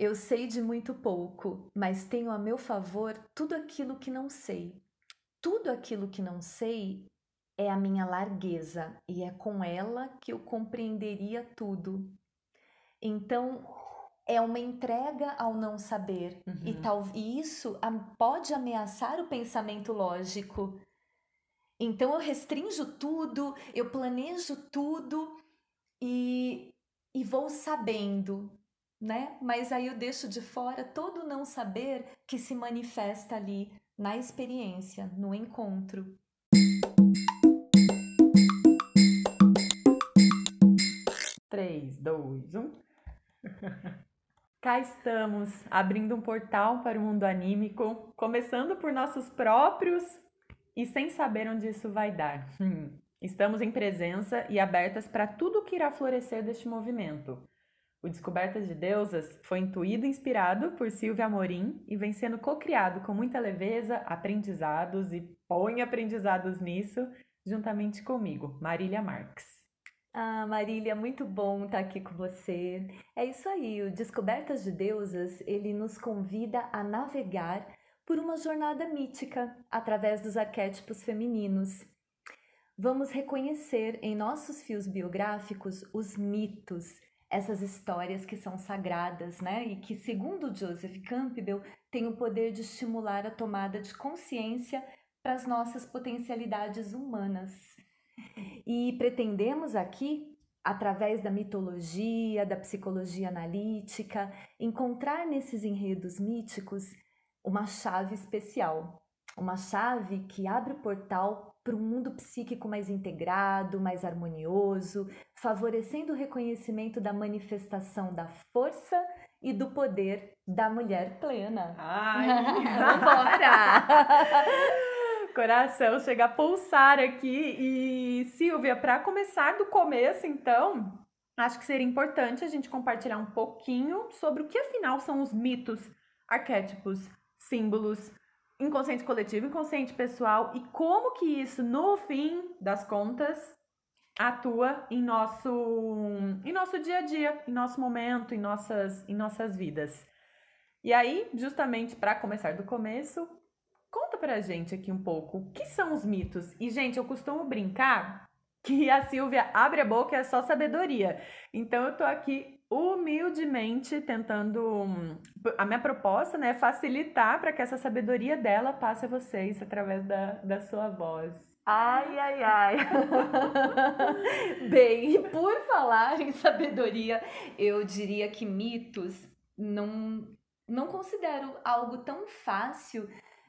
Eu sei de muito pouco, mas tenho a meu favor tudo aquilo que não sei. Tudo aquilo que não sei é a minha largueza e é com ela que eu compreenderia tudo. Então, é uma entrega ao não saber uhum. e tal e isso pode ameaçar o pensamento lógico. Então eu restringo tudo, eu planejo tudo e, e vou sabendo né? Mas aí eu deixo de fora todo o não saber que se manifesta ali na experiência, no encontro. Três, dois, um. Cá estamos, abrindo um portal para o mundo anímico, começando por nossos próprios e sem saber onde isso vai dar. Hum. Estamos em presença e abertas para tudo que irá florescer deste movimento. O Descobertas de Deusas foi intuído e inspirado por Silvia Amorim e vem sendo co-criado com muita leveza, aprendizados e põe aprendizados nisso, juntamente comigo, Marília Marques. Ah, Marília, muito bom estar aqui com você. É isso aí, o Descobertas de Deusas, ele nos convida a navegar por uma jornada mítica através dos arquétipos femininos. Vamos reconhecer em nossos fios biográficos os mitos essas histórias que são sagradas, né? E que, segundo Joseph Campbell, têm o poder de estimular a tomada de consciência para as nossas potencialidades humanas. E pretendemos aqui, através da mitologia, da psicologia analítica, encontrar nesses enredos míticos uma chave especial, uma chave que abre o portal para um mundo psíquico mais integrado, mais harmonioso, favorecendo o reconhecimento da manifestação da força e do poder da mulher plena. Ai, vambora! Coração chega a pulsar aqui. E Silvia, para começar do começo, então, acho que seria importante a gente compartilhar um pouquinho sobre o que afinal são os mitos, arquétipos, símbolos, inconsciente coletivo, inconsciente pessoal e como que isso, no fim das contas, atua em nosso, em nosso dia a dia, em nosso momento, em nossas, em nossas vidas. E aí, justamente para começar do começo, conta pra gente aqui um pouco o que são os mitos. E, gente, eu costumo brincar que a Silvia abre a boca e é só sabedoria. Então, eu tô aqui humildemente tentando. A minha proposta né, é facilitar para que essa sabedoria dela passe a vocês através da, da sua voz. Ai, ai, ai. Bem, por falar em sabedoria, eu diria que mitos não, não considero algo tão fácil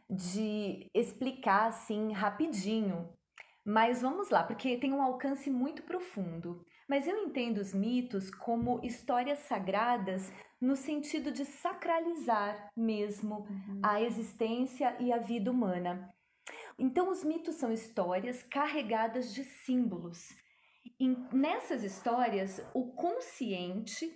de explicar assim rapidinho. Mas vamos lá, porque tem um alcance muito profundo. Mas eu entendo os mitos como histórias sagradas no sentido de sacralizar mesmo uhum. a existência e a vida humana. Então, os mitos são histórias carregadas de símbolos. E nessas histórias, o consciente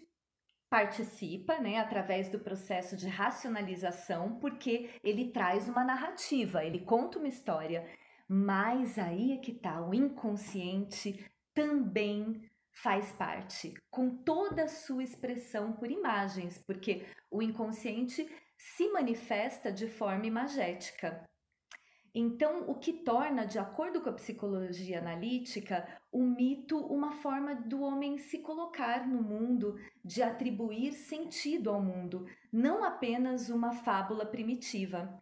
participa, né, através do processo de racionalização, porque ele traz uma narrativa, ele conta uma história. Mas aí é que tá, o inconsciente também faz parte, com toda a sua expressão por imagens, porque o inconsciente se manifesta de forma imagética. Então, o que torna, de acordo com a psicologia analítica, o mito uma forma do homem se colocar no mundo, de atribuir sentido ao mundo, não apenas uma fábula primitiva.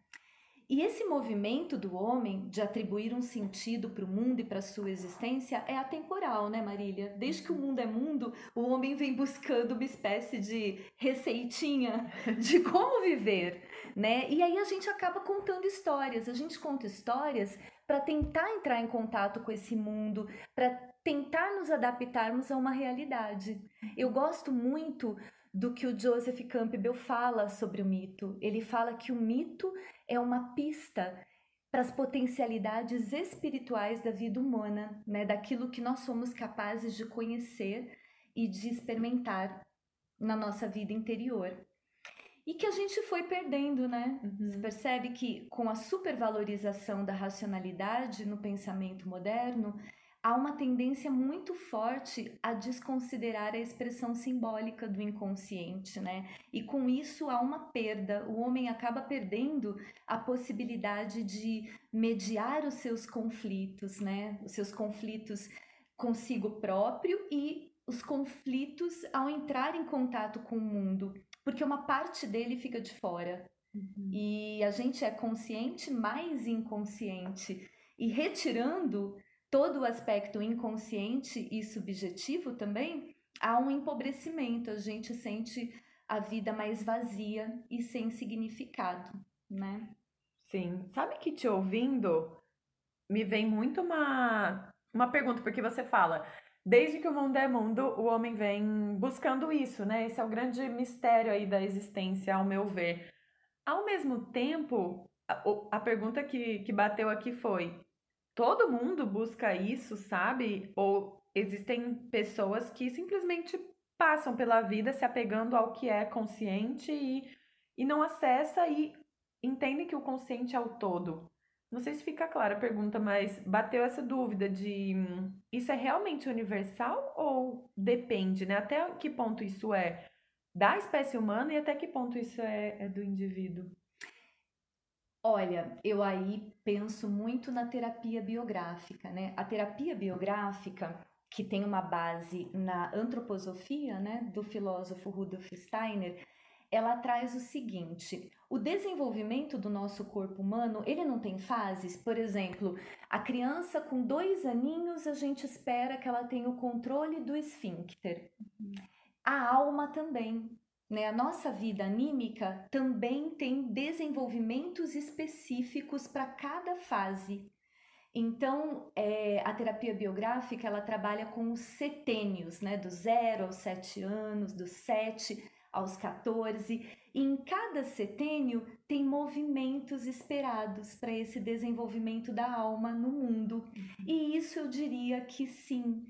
E esse movimento do homem de atribuir um sentido para o mundo e para a sua existência é atemporal, né, Marília? Desde que o mundo é mundo, o homem vem buscando uma espécie de receitinha de como viver, né? E aí a gente acaba contando histórias. A gente conta histórias para tentar entrar em contato com esse mundo, para tentar nos adaptarmos a uma realidade. Eu gosto muito do que o Joseph Campbell fala sobre o mito. Ele fala que o mito é uma pista para as potencialidades espirituais da vida humana, né, daquilo que nós somos capazes de conhecer e de experimentar na nossa vida interior. E que a gente foi perdendo, né? Uhum. Você percebe que com a supervalorização da racionalidade no pensamento moderno, há uma tendência muito forte a desconsiderar a expressão simbólica do inconsciente, né? E com isso há uma perda. O homem acaba perdendo a possibilidade de mediar os seus conflitos, né? Os seus conflitos consigo próprio e os conflitos ao entrar em contato com o mundo, porque uma parte dele fica de fora. Uhum. E a gente é consciente mais inconsciente. E retirando todo o aspecto inconsciente e subjetivo também, há um empobrecimento, a gente sente a vida mais vazia e sem significado, né? Sim. Sabe que te ouvindo me vem muito uma, uma pergunta, porque você fala, desde que o mundo é mundo, o homem vem buscando isso, né? Esse é o grande mistério aí da existência, ao meu ver. Ao mesmo tempo, a, a pergunta que, que bateu aqui foi: todo mundo busca isso, sabe? Ou existem pessoas que simplesmente passam pela vida se apegando ao que é consciente e, e não acessa e entendem que o consciente é o todo. Não sei se fica clara a pergunta, mas bateu essa dúvida de hum, isso é realmente universal ou depende, né? Até que ponto isso é da espécie humana e até que ponto isso é, é do indivíduo? Olha, eu aí penso muito na terapia biográfica, né? A terapia biográfica, que tem uma base na antroposofia, né, do filósofo Rudolf Steiner, ela traz o seguinte: o desenvolvimento do nosso corpo humano, ele não tem fases. Por exemplo, a criança com dois aninhos, a gente espera que ela tenha o controle do esfíncter. A alma também. Né? A nossa vida anímica também tem desenvolvimentos específicos para cada fase. Então, é, a terapia biográfica ela trabalha com os setênios, né? Do zero aos sete anos, dos sete aos 14, e em cada setênio tem movimentos esperados para esse desenvolvimento da alma no mundo. E isso eu diria que sim,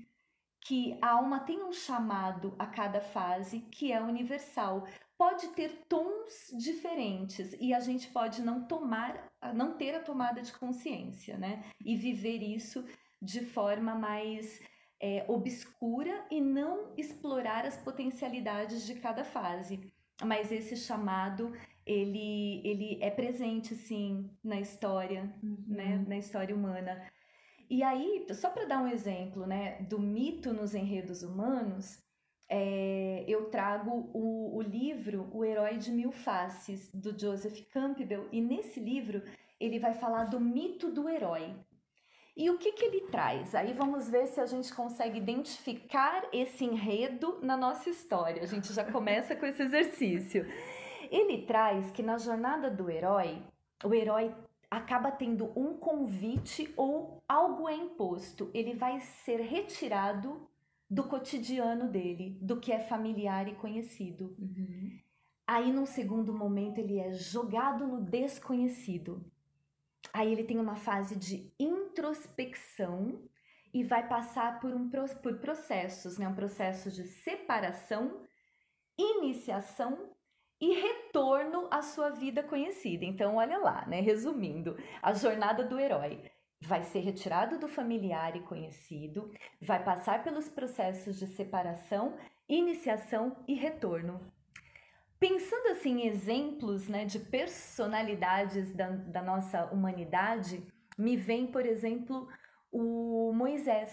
que a alma tem um chamado a cada fase que é universal. Pode ter tons diferentes e a gente pode não tomar, não ter a tomada de consciência, né? E viver isso de forma mais é, obscura e não explorar as potencialidades de cada fase. Mas esse chamado ele, ele é presente sim na história, uhum. né, na história humana. E aí, só para dar um exemplo né, do mito nos enredos humanos, é, eu trago o, o, livro O Herói de Mil Faces, do Joseph Campbell, e nesse livro ele vai falar do mito do herói. E o que, que ele traz? Aí vamos ver se a gente consegue identificar esse enredo na nossa história. A gente já começa com esse exercício. Ele traz que na jornada do herói, o herói acaba tendo um convite ou algo é imposto, ele vai ser retirado do cotidiano dele, do que é familiar e conhecido. Uhum. Aí, num segundo momento, ele é jogado no desconhecido. Aí, ele tem uma fase de introspecção e vai passar por, um, por processos, né? um processo de separação, iniciação e retorno à sua vida conhecida. Então, olha lá, né? Resumindo, a jornada do herói vai ser retirado do familiar e conhecido, vai passar pelos processos de separação, iniciação e retorno. Pensando assim em exemplos né, de personalidades da, da nossa humanidade, me vem, por exemplo, o Moisés.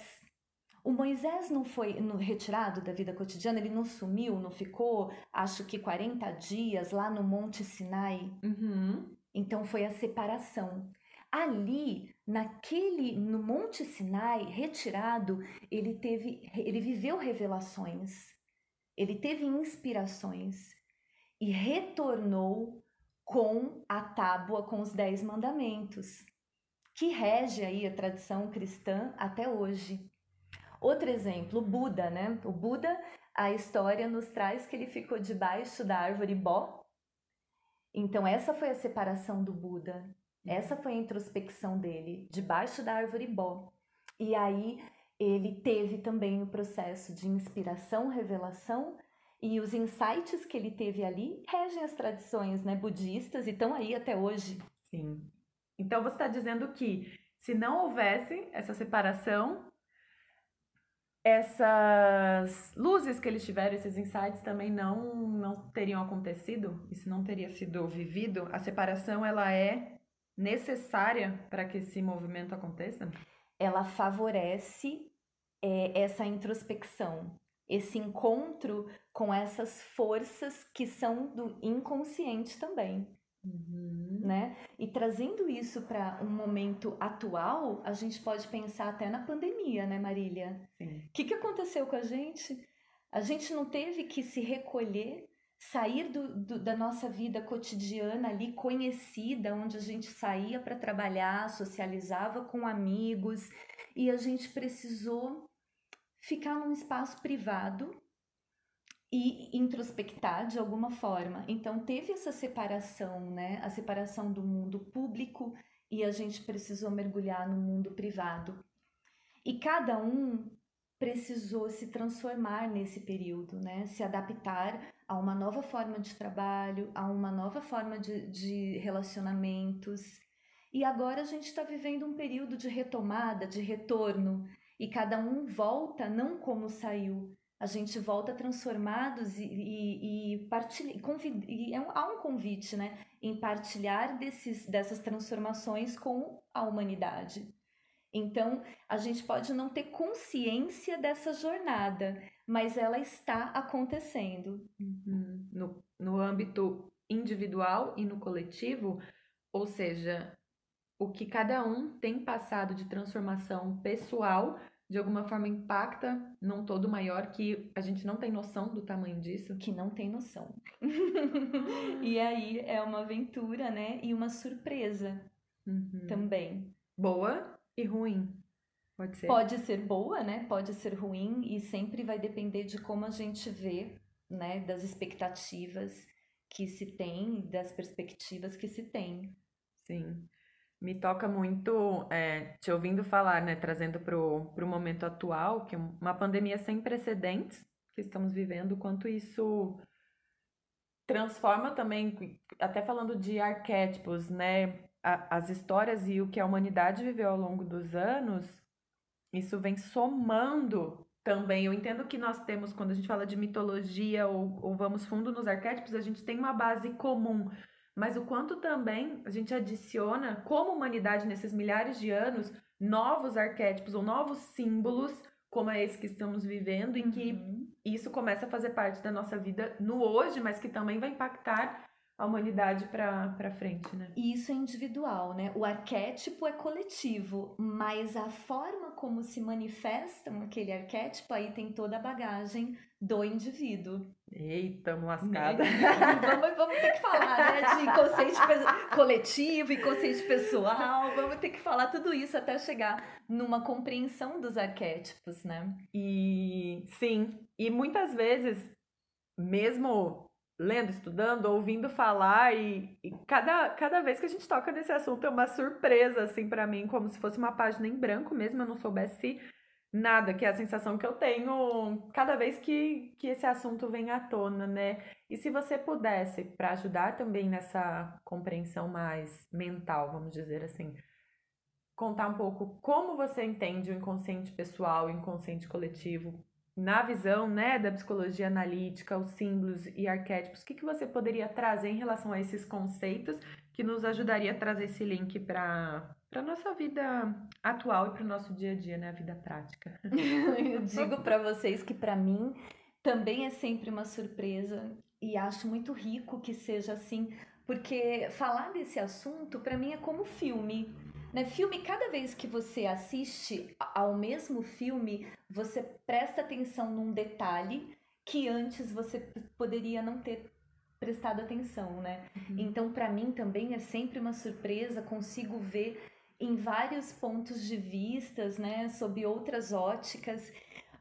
O Moisés não foi no, retirado da vida cotidiana, ele não sumiu, não ficou, acho que 40 dias lá no Monte Sinai. Uhum. Então foi a separação. Ali, naquele, no Monte Sinai, retirado, ele teve, ele viveu revelações, ele teve inspirações e retornou com a tábua com os dez mandamentos, que rege aí a tradição cristã até hoje. Outro exemplo, o Buda, né? O Buda, a história nos traz que ele ficou debaixo da árvore Bó. Então, essa foi a separação do Buda. Essa foi a introspecção dele, debaixo da árvore Bó. E aí, ele teve também o processo de inspiração, revelação, e os insights que ele teve ali regem as tradições né, budistas e estão aí até hoje. Sim. Então, você está dizendo que se não houvesse essa separação, essas luzes que eles tiveram, esses insights também não não teriam acontecido, isso não teria sido vivido. A separação ela é necessária para que esse movimento aconteça? Ela favorece é, essa introspecção, esse encontro com essas forças que são do inconsciente também. Uhum. Né? E trazendo isso para um momento atual, a gente pode pensar até na pandemia, né, Marília? O que, que aconteceu com a gente? A gente não teve que se recolher, sair do, do, da nossa vida cotidiana ali, conhecida, onde a gente saía para trabalhar, socializava com amigos, e a gente precisou ficar num espaço privado e introspectar de alguma forma. Então teve essa separação, né? A separação do mundo público e a gente precisou mergulhar no mundo privado. E cada um precisou se transformar nesse período, né? Se adaptar a uma nova forma de trabalho, a uma nova forma de, de relacionamentos. E agora a gente está vivendo um período de retomada, de retorno, e cada um volta não como saiu, a gente volta transformados e, e, e, partilha, e é um, há um convite né, em partilhar desses, dessas transformações com a humanidade. Então, a gente pode não ter consciência dessa jornada, mas ela está acontecendo. Uhum. No, no âmbito individual e no coletivo, ou seja, o que cada um tem passado de transformação pessoal de alguma forma impacta num todo maior que a gente não tem noção do tamanho disso. Que não tem noção. e aí é uma aventura, né? E uma surpresa uhum. também. Boa e ruim. Pode ser. Pode ser boa, né? Pode ser ruim e sempre vai depender de como a gente vê, né? Das expectativas que se tem, das perspectivas que se tem. Sim me toca muito é, te ouvindo falar, né, trazendo para o momento atual, que é uma pandemia sem precedentes que estamos vivendo, quanto isso transforma também, até falando de arquétipos, né, a, as histórias e o que a humanidade viveu ao longo dos anos, isso vem somando também. Eu entendo que nós temos, quando a gente fala de mitologia ou, ou vamos fundo nos arquétipos, a gente tem uma base comum, mas o quanto também a gente adiciona, como humanidade, nesses milhares de anos, novos arquétipos ou novos símbolos, como é esse que estamos vivendo, e que uhum. isso começa a fazer parte da nossa vida no hoje, mas que também vai impactar a humanidade para frente, né? Isso é individual, né? O arquétipo é coletivo, mas a forma como se manifesta aquele arquétipo aí tem toda a bagagem do indivíduo. Eita, lascada. vamos, vamos ter que falar, né? De inconsciente coletivo, inconsciente pessoal. Vamos ter que falar tudo isso até chegar numa compreensão dos arquétipos, né? E sim, e muitas vezes, mesmo lendo, estudando, ouvindo falar e, e, cada, cada vez que a gente toca nesse assunto é uma surpresa assim para mim, como se fosse uma página em branco mesmo, eu não soubesse nada, que é a sensação que eu tenho cada vez que, que esse assunto vem à tona, né? E se você pudesse, para ajudar também nessa compreensão mais mental, vamos dizer assim, contar um pouco como você entende o inconsciente pessoal, o inconsciente coletivo, na visão né, da psicologia analítica, os símbolos e arquétipos, o que, que você poderia trazer em relação a esses conceitos que nos ajudaria a trazer esse link para a nossa vida atual e para o nosso dia a dia, né, a vida prática? Eu digo para vocês que para mim também é sempre uma surpresa e acho muito rico que seja assim, porque falar desse assunto para mim é como filme. Né? Filme, cada vez que você assiste ao mesmo filme, você presta atenção num detalhe que antes você poderia não ter prestado atenção, né? Uhum. Então, para mim também é sempre uma surpresa, consigo ver em vários pontos de vistas, né, sob outras óticas,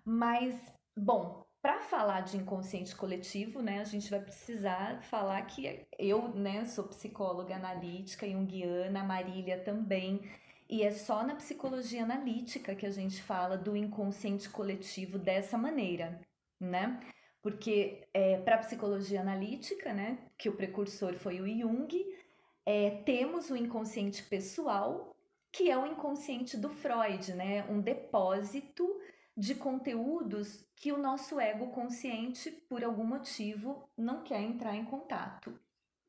mas bom, para falar de inconsciente coletivo, né, a gente vai precisar falar que eu, né, sou psicóloga analítica junguiana, Marília também, e é só na psicologia analítica que a gente fala do inconsciente coletivo dessa maneira, né? Porque é, para a psicologia analítica, né, que o precursor foi o Jung, é, temos o inconsciente pessoal, que é o inconsciente do Freud, né? Um depósito de conteúdos que o nosso ego consciente, por algum motivo, não quer entrar em contato,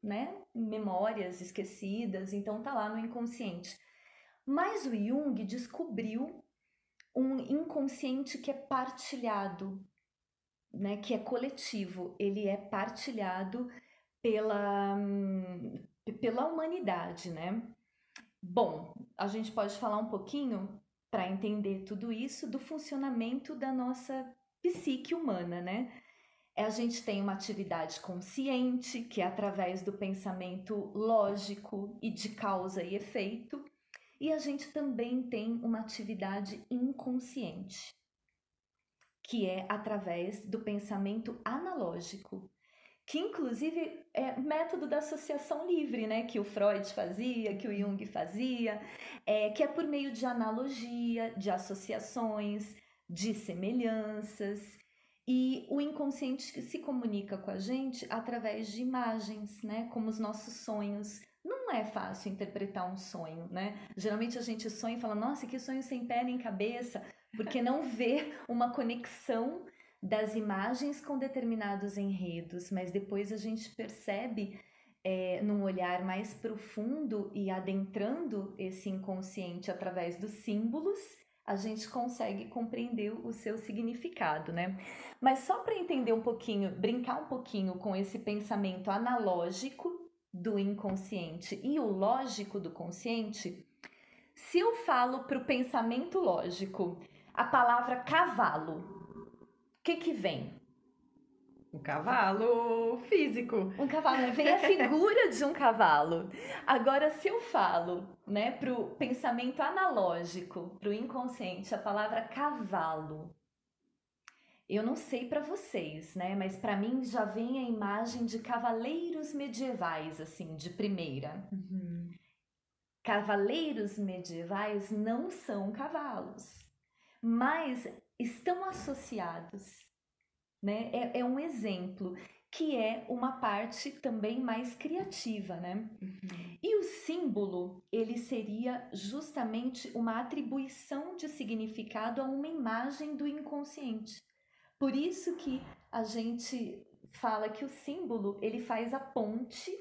né? Memórias esquecidas, então tá lá no inconsciente. Mas o Jung descobriu um inconsciente que é partilhado, né, que é coletivo, ele é partilhado pela, pela humanidade, né? Bom, a gente pode falar um pouquinho para entender tudo isso do funcionamento da nossa psique humana, né? A gente tem uma atividade consciente, que é através do pensamento lógico e de causa e efeito, e a gente também tem uma atividade inconsciente, que é através do pensamento analógico, que inclusive é método da associação livre, né, que o Freud fazia, que o Jung fazia, é, que é por meio de analogia, de associações, de semelhanças, e o inconsciente se comunica com a gente através de imagens, né, como os nossos sonhos. Não é fácil interpretar um sonho, né? Geralmente a gente sonha e fala, nossa, que sonho sem pé nem cabeça, porque não vê uma conexão das imagens com determinados enredos, mas depois a gente percebe é, num olhar mais profundo e adentrando esse inconsciente através dos símbolos, a gente consegue compreender o seu significado, né? Mas só para entender um pouquinho, brincar um pouquinho com esse pensamento analógico do inconsciente e o lógico do consciente, se eu falo para o pensamento lógico a palavra cavalo, que que vem? Um cavalo físico. Um cavalo, né? vem a figura de um cavalo. Agora, se eu falo, né, pro pensamento analógico, pro inconsciente, a palavra cavalo, eu não sei para vocês, né, mas para mim já vem a imagem de cavaleiros medievais, assim, de primeira. Uhum. Cavaleiros medievais não são cavalos, mas estão associados. Né? É, é um exemplo que é uma parte também mais criativa, né? Uhum. E o símbolo, ele seria justamente uma atribuição de significado a uma imagem do inconsciente. Por isso que a gente fala que o símbolo, ele faz a ponte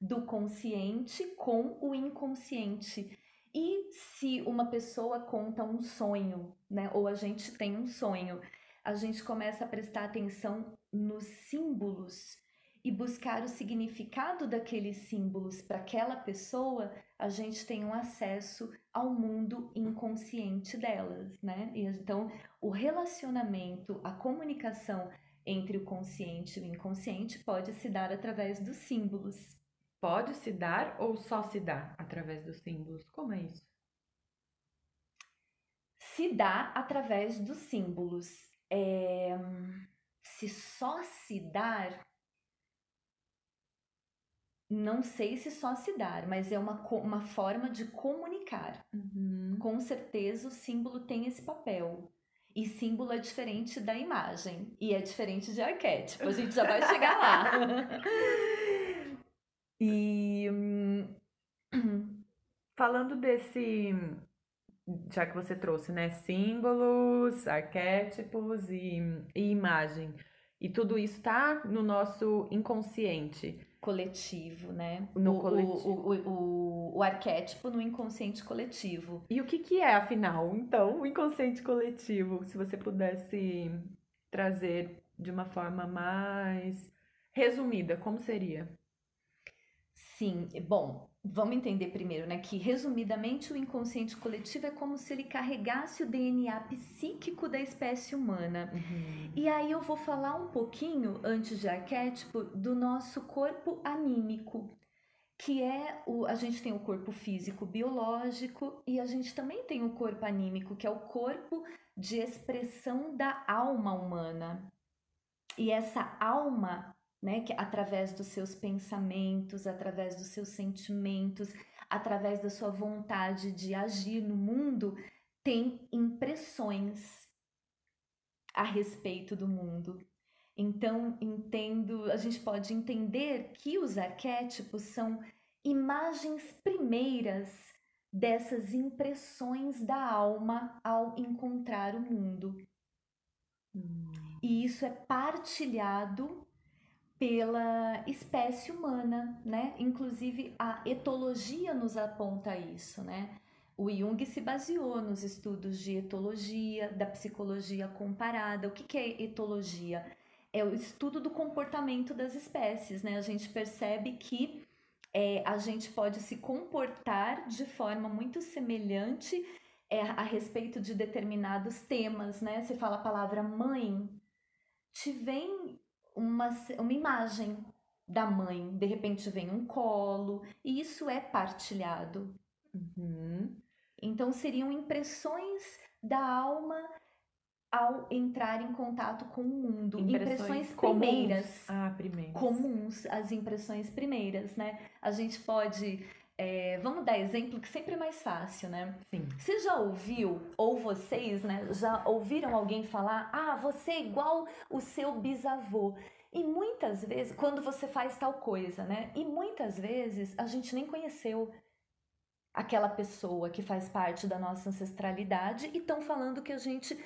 do consciente com o inconsciente. E se uma pessoa conta um sonho, né, ou a gente tem um sonho, a gente começa a prestar atenção nos símbolos e buscar o significado daqueles símbolos para aquela pessoa, a gente tem um acesso ao mundo inconsciente delas, né? E então, o relacionamento, a comunicação entre o consciente e o inconsciente pode se dar através dos símbolos. Pode se dar ou só se dá através dos símbolos? Como é isso? Se dá através dos símbolos. É... Se só se dar, não sei se só se dar, mas é uma, uma forma de comunicar. Uhum. Com certeza o símbolo tem esse papel. E símbolo é diferente da imagem. E é diferente de arquétipo. A gente já vai chegar lá. E falando desse, já que você trouxe, né, símbolos, arquétipos e, e imagem, e tudo isso tá no nosso inconsciente coletivo, né? No o, coletivo. O, o, o, o, arquétipo no inconsciente coletivo. E o que, que é, afinal, então, o inconsciente coletivo? Se você pudesse trazer de uma forma mais resumida, como seria? Sim, bom, vamos entender primeiro, né, que resumidamente o inconsciente coletivo é como se ele carregasse o DNA psíquico da espécie humana. Uhum. E aí eu vou falar um pouquinho, antes de arquétipo, do nosso corpo anímico, que é o a gente tem o corpo físico biológico e a gente também tem o corpo anímico, que é o corpo de expressão da alma humana. E essa alma né? Que através dos seus pensamentos, através dos seus sentimentos, através da sua vontade de agir no mundo, tem impressões a respeito do mundo. Então, entendo, a gente pode entender que os arquétipos são imagens primeiras dessas impressões da alma ao encontrar o mundo. Hum. E isso é partilhado pela espécie humana, né? Inclusive a etologia nos aponta isso, né? O Jung se baseou nos estudos de etologia, da psicologia comparada. O que, é etologia? É o estudo do comportamento das espécies, né? A gente percebe que é, a gente pode se comportar de forma muito semelhante é, a respeito de determinados temas, né? Você fala a palavra mãe, te vem uma, uma imagem da mãe, de repente vem um colo, e isso é partilhado. Uhum. Então seriam impressões da alma ao entrar em contato com o mundo. Impressões, impressões primeiras. Ah, primeiras. Comuns, as impressões primeiras, né? A gente pode. É, vamos dar exemplo que sempre é mais fácil, né? Sim. Você já ouviu, ou vocês, né, já ouviram alguém falar, ah, você é igual o seu bisavô. E muitas vezes, quando você faz tal coisa, né? E muitas vezes a gente nem conheceu aquela pessoa que faz parte da nossa ancestralidade e estão falando que a gente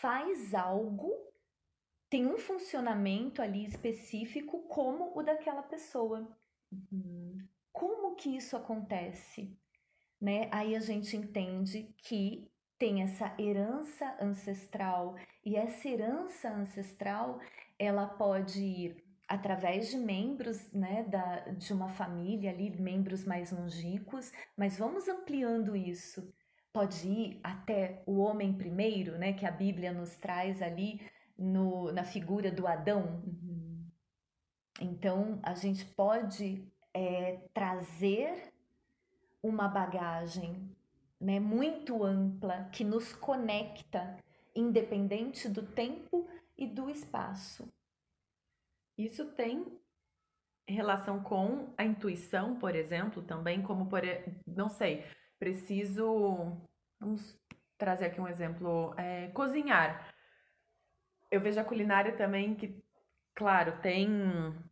faz algo, tem um funcionamento ali específico como o daquela pessoa. Uhum. Como que isso acontece? Né? Aí a gente entende que tem essa herança ancestral e essa herança ancestral ela pode ir através de membros né, da, de uma família ali, membros mais longínquos, mas vamos ampliando isso. Pode ir até o homem primeiro, né, que a Bíblia nos traz ali no, na figura do Adão. Uhum. Então, a gente pode é, trazer uma bagagem né, muito ampla que nos conecta, independente do tempo e do espaço. Isso tem relação com a intuição, por exemplo, também, como por, não sei, preciso, vamos trazer aqui um exemplo, é, cozinhar. Eu vejo a culinária também que, claro, tem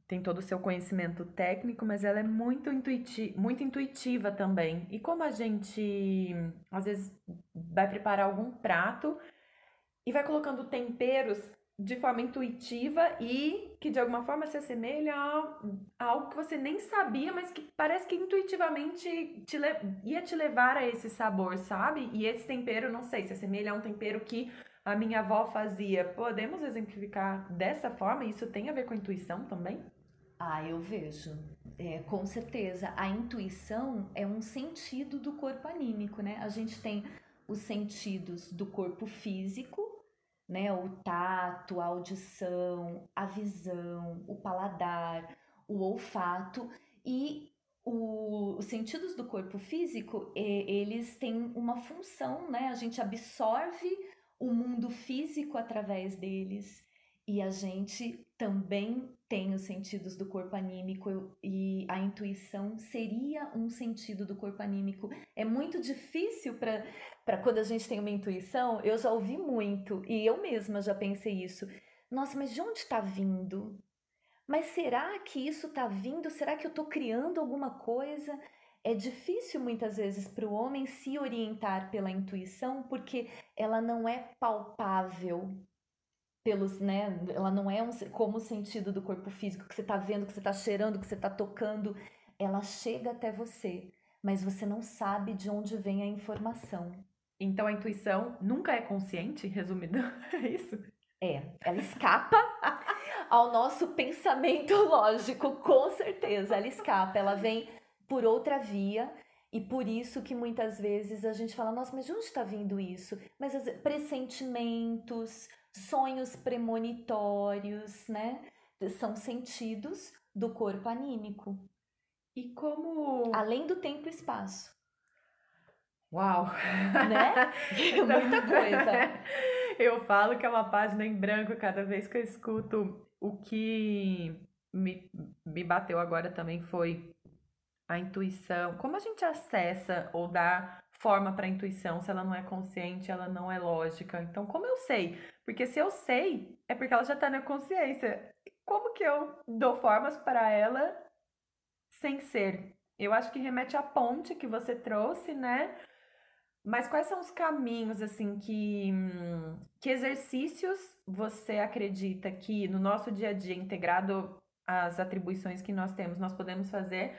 tem todo o seu conhecimento técnico, mas ela é muito, intuiti muito intuitiva também. E como a gente, às vezes, vai preparar algum prato e vai colocando temperos de forma intuitiva e que de alguma forma se assemelha a, algo que você nem sabia, mas que parece que intuitivamente te ia te levar a esse sabor, sabe? E esse tempero, não sei, se assemelha a um tempero que a minha avó fazia. Podemos exemplificar dessa forma? Isso tem a ver com intuição também? Ah, eu vejo. É, com certeza. A intuição é um sentido do corpo anímico, né? A gente tem os sentidos do corpo físico, né? O tato, a audição, a visão, o paladar, o olfato e o, os sentidos do corpo físico, eles têm uma função, né? A gente absorve o mundo físico através deles e a gente também tem os sentidos do corpo anímico e a intuição seria um sentido do corpo anímico. É muito difícil para quando a gente tem uma intuição, eu já ouvi muito e eu mesma já pensei isso. Nossa, mas de onde está vindo? Mas será que isso está vindo? Será que eu estou criando alguma coisa? É difícil muitas vezes para o homem se orientar pela intuição porque ela não é palpável pelos, né? Ela não é um, como o sentido do corpo físico que você está vendo, que você está cheirando, que você está tocando. Ela chega até você, mas você não sabe de onde vem a informação. Então a intuição nunca é consciente, resumindo, é isso? É, ela escapa ao nosso pensamento lógico, com certeza. Ela escapa, ela vem por outra via e por isso que muitas vezes a gente fala, nossa, mas de onde está vindo isso? Mas pressentimentos, sonhos premonitórios, né? São sentidos do corpo anímico. E como. Além do tempo e espaço. Uau! Né? Muita coisa. Eu falo que é uma página em branco cada vez que eu escuto. O que me, me bateu agora também foi a intuição. Como a gente acessa ou dá forma para a intuição se ela não é consciente, ela não é lógica? Então, como eu sei? Porque se eu sei, é porque ela já está na consciência. Como que eu dou formas para ela sem ser? Eu acho que remete à ponte que você trouxe, né? Mas quais são os caminhos, assim, que, que exercícios você acredita que no nosso dia a dia, integrado às atribuições que nós temos, nós podemos fazer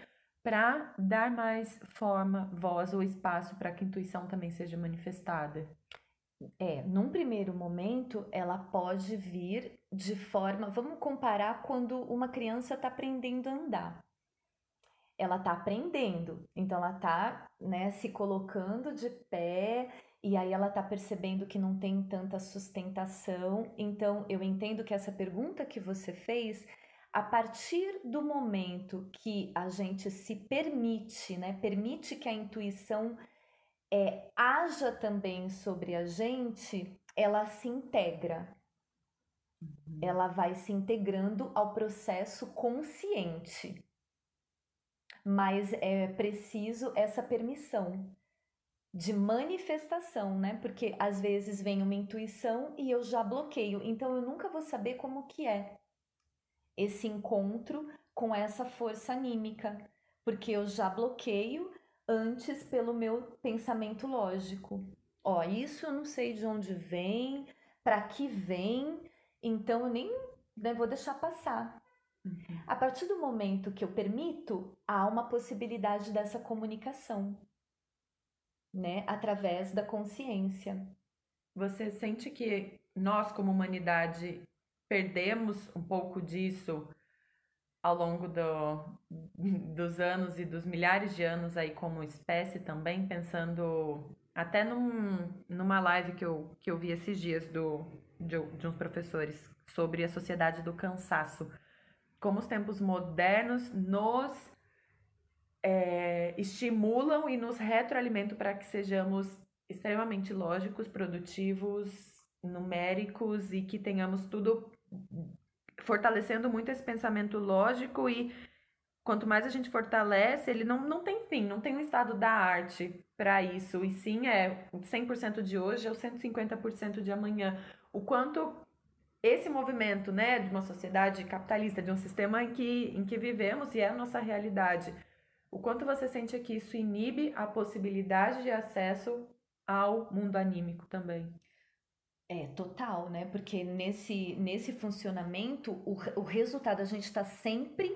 para dar mais forma, voz ou espaço para que a intuição também seja manifestada? É, num primeiro momento, ela pode vir de forma. Vamos comparar quando uma criança está aprendendo a andar. Ela está aprendendo, então ela está né, se colocando de pé e aí ela está percebendo que não tem tanta sustentação. Então eu entendo que essa pergunta que você fez, a partir do momento que a gente se permite, né, permite que a intuição é, haja também sobre a gente, ela se integra. Uhum. Ela vai se integrando ao processo consciente. Mas é preciso essa permissão de manifestação, né? Porque às vezes vem uma intuição e eu já bloqueio, então eu nunca vou saber como que é esse encontro com essa força anímica, porque eu já bloqueio antes pelo meu pensamento lógico. Ó, isso eu não sei de onde vem, para que vem, então eu nem né, vou deixar passar. Uhum. A partir do momento que eu permito, há uma possibilidade dessa comunicação, né, através da consciência. Você sente que nós, como humanidade, perdemos um pouco disso ao longo do, dos anos e dos milhares de anos aí como espécie também, pensando até num, numa live que eu, que eu vi esses dias do, de, de uns professores sobre a sociedade do cansaço, como os tempos modernos nos é, estimulam e nos retroalimentam para que sejamos extremamente lógicos, produtivos, numéricos e que tenhamos tudo fortalecendo muito esse pensamento lógico e quanto mais a gente fortalece, ele não, não tem fim, não tem um estado da arte para isso, e sim é 100% de hoje é o 150% de amanhã. O quanto esse movimento, né, de uma sociedade capitalista, de um sistema em que, em que vivemos e é a nossa realidade, o quanto você sente que isso inibe a possibilidade de acesso ao mundo anímico também? É, total, né? Porque nesse, nesse funcionamento, o, o resultado, a gente está sempre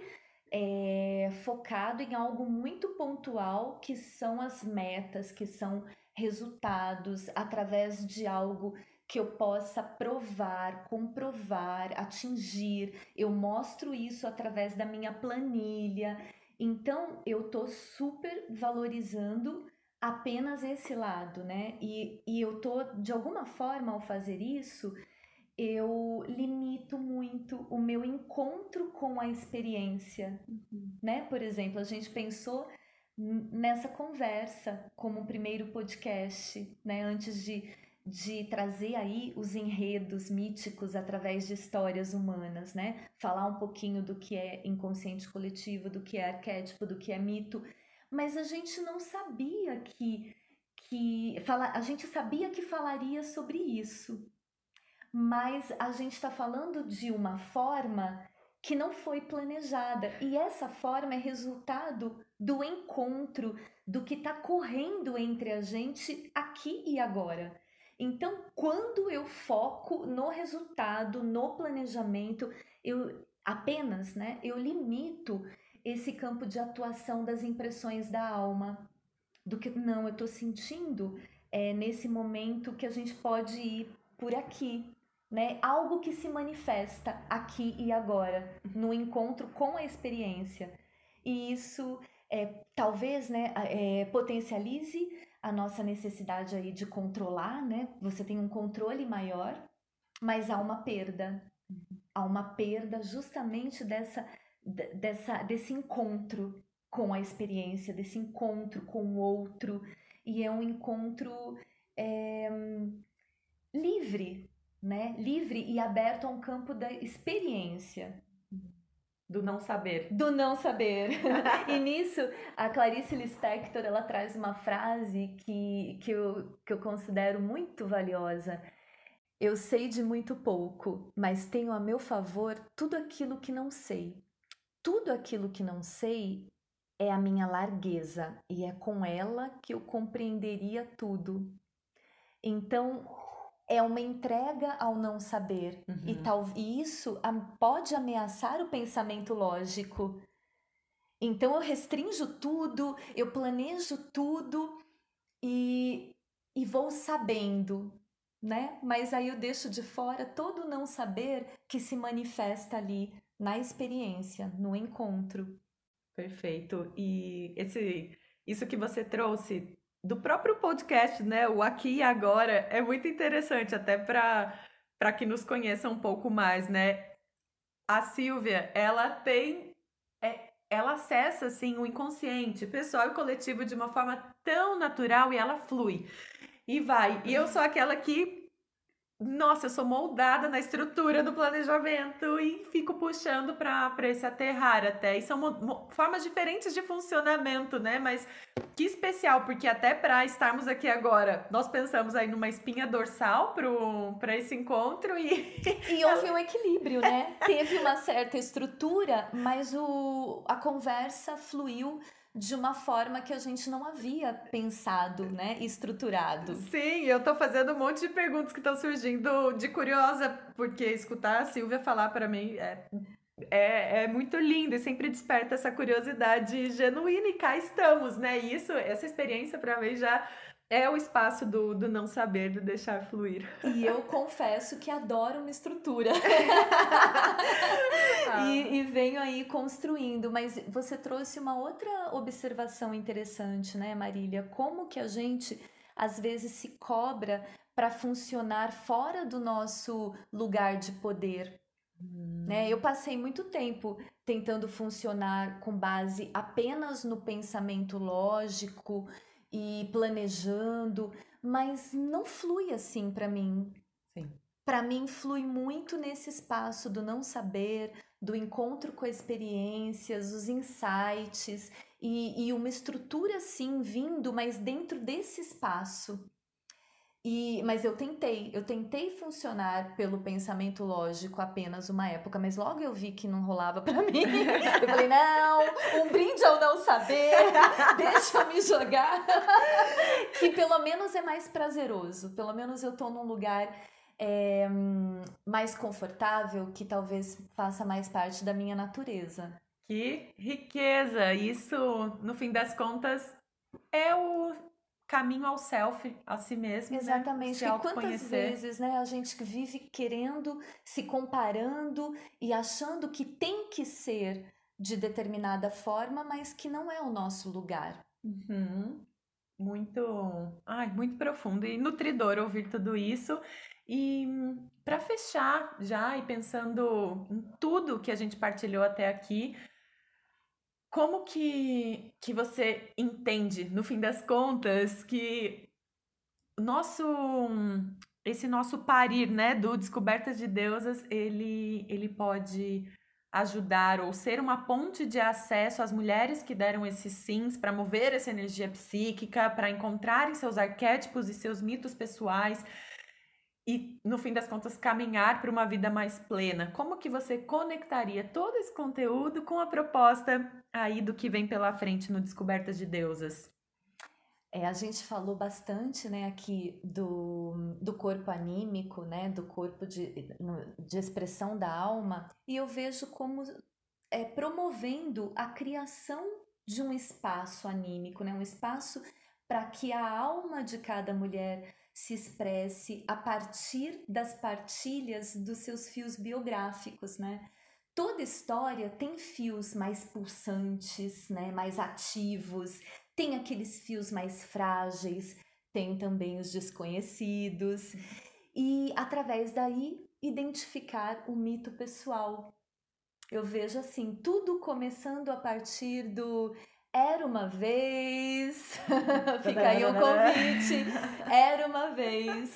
é, focado em algo muito pontual, que são as metas, que são resultados, através de algo que eu possa provar, comprovar, atingir. Eu mostro isso através da minha planilha. Então, eu tô super valorizando apenas esse lado, né? E, e eu tô, de alguma forma, ao fazer isso, eu limito muito o meu encontro com a experiência, uhum. né? Por exemplo, a gente pensou nessa conversa como um primeiro podcast, né? Antes de, de trazer aí os enredos míticos através de histórias humanas, né? Falar um pouquinho do que é inconsciente coletivo, do que é arquétipo, do que é mito mas a gente não sabia que que fala, a gente sabia que falaria sobre isso, mas a gente está falando de uma forma que não foi planejada e essa forma é resultado do encontro, do que está correndo entre a gente aqui e agora. Então, quando eu foco no resultado, no planejamento, eu apenas, né, eu limito esse campo de atuação das impressões da alma, do que não, eu estou sentindo é, nesse momento que a gente pode ir por aqui, né? Algo que se manifesta aqui e agora, no encontro com a experiência. E isso é, talvez né, é, potencialize a nossa necessidade aí de controlar, né? Você tem um controle maior, mas há uma perda. Há uma perda justamente dessa dessa, desse encontro com a experiência, desse encontro com o outro. E é um encontro é, livre, né? Livre e aberto a um campo da experiência. Do não saber. Do não saber. e nisso, a Clarice Lispector, ela traz uma frase que, que, eu, que eu considero muito valiosa. Eu sei de muito pouco, mas tenho a meu favor tudo aquilo que não sei tudo aquilo que não sei é a minha largueza e é com ela que eu compreenderia tudo. Então, é uma entrega ao não saber uhum. e tal e isso pode ameaçar o pensamento lógico. Então eu restringo tudo, eu planejo tudo e, e vou sabendo, né? Mas aí eu deixo de fora todo o não saber que se manifesta ali na experiência, no encontro. Perfeito. E esse isso que você trouxe do próprio podcast, né? O aqui e agora é muito interessante até para para que nos conheça um pouco mais, né? A Silvia, ela tem é, ela acessa assim o inconsciente, pessoal e coletivo de uma forma tão natural e ela flui. E vai. E eu sou aquela que nossa, eu sou moldada na estrutura do planejamento e fico puxando para esse aterrar até. E são formas diferentes de funcionamento, né? Mas que especial, porque até para estarmos aqui agora, nós pensamos aí numa espinha dorsal para esse encontro e. E houve um equilíbrio, né? Teve uma certa estrutura, mas o, a conversa fluiu de uma forma que a gente não havia pensado, né, estruturado. Sim, eu tô fazendo um monte de perguntas que estão surgindo de curiosa, porque escutar a Silvia falar para mim é, é, é muito lindo e sempre desperta essa curiosidade genuína e cá estamos, né? Isso, essa experiência para mim já é o espaço do, do não saber, do deixar fluir. E eu confesso que adoro uma estrutura. ah. e, e venho aí construindo. Mas você trouxe uma outra observação interessante, né, Marília? Como que a gente às vezes se cobra para funcionar fora do nosso lugar de poder. Hum. Né? Eu passei muito tempo tentando funcionar com base apenas no pensamento lógico e planejando, mas não flui assim para mim. Sim. Para mim flui muito nesse espaço do não saber, do encontro com experiências, os insights e, e uma estrutura sim vindo, mas dentro desse espaço. E, mas eu tentei, eu tentei funcionar pelo pensamento lógico apenas uma época, mas logo eu vi que não rolava para mim. Eu falei, não, um brinde ao não saber, deixa eu me jogar. que pelo menos é mais prazeroso, pelo menos eu tô num lugar é, mais confortável, que talvez faça mais parte da minha natureza. Que riqueza! Isso, no fim das contas, é o caminho ao self, a si mesmo. Né? Exatamente. Né? E quantas vezes né, a gente vive querendo, se comparando e achando que tem que ser de determinada forma, mas que não é o nosso lugar. Uhum. Muito, ai, muito profundo e nutridor ouvir tudo isso. E para fechar já e pensando em tudo que a gente partilhou até aqui, como que, que você entende, no fim das contas, que nosso esse nosso parir, né, do Descobertas de Deusas, ele, ele pode ajudar ou ser uma ponte de acesso às mulheres que deram esses sims para mover essa energia psíquica, para encontrarem seus arquétipos e seus mitos pessoais e no fim das contas caminhar para uma vida mais plena. Como que você conectaria todo esse conteúdo com a proposta aí do que vem pela frente no Descobertas de Deusas? É, a gente falou bastante, né, aqui do, do corpo anímico, né, do corpo de, de expressão da alma, e eu vejo como é, promovendo a criação de um espaço anímico, né, um espaço para que a alma de cada mulher se expresse a partir das partilhas dos seus fios biográficos, né? Toda história tem fios mais pulsantes, né, mais ativos, tem aqueles fios mais frágeis, tem também os desconhecidos. E através daí identificar o mito pessoal. Eu vejo assim, tudo começando a partir do era uma vez. Fica aí o convite. Era uma vez.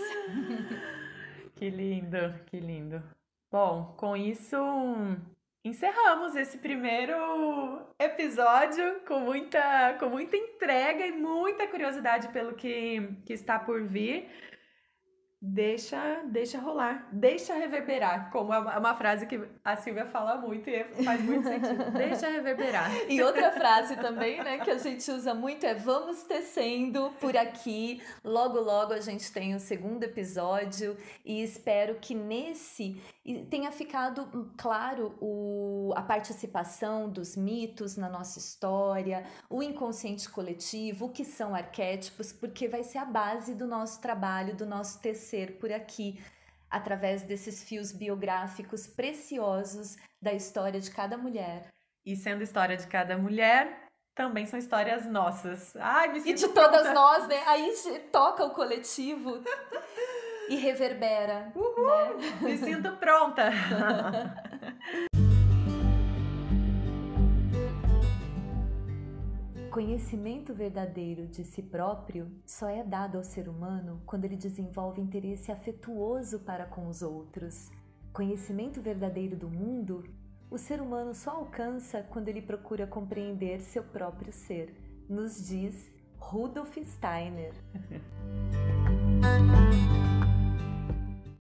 que lindo, que lindo. Bom, com isso encerramos esse primeiro episódio com muita, com muita entrega e muita curiosidade pelo que, que está por vir. Deixa, deixa rolar, deixa reverberar, como é uma frase que a Silvia fala muito e faz muito sentido. Deixa reverberar. E outra frase também, né, que a gente usa muito é vamos tecendo por aqui. Logo, logo a gente tem o segundo episódio e espero que nesse tenha ficado claro o, a participação dos mitos na nossa história, o inconsciente coletivo, o que são arquétipos, porque vai ser a base do nosso trabalho, do nosso tecer ser por aqui, através desses fios biográficos preciosos da história de cada mulher. E sendo história de cada mulher, também são histórias nossas. Ai, me e de todas nós, né? Aí toca o coletivo e reverbera. Uhul, né? Me sinto pronta. conhecimento verdadeiro de si próprio só é dado ao ser humano quando ele desenvolve interesse afetuoso para com os outros. Conhecimento verdadeiro do mundo, o ser humano só alcança quando ele procura compreender seu próprio ser, nos diz Rudolf Steiner.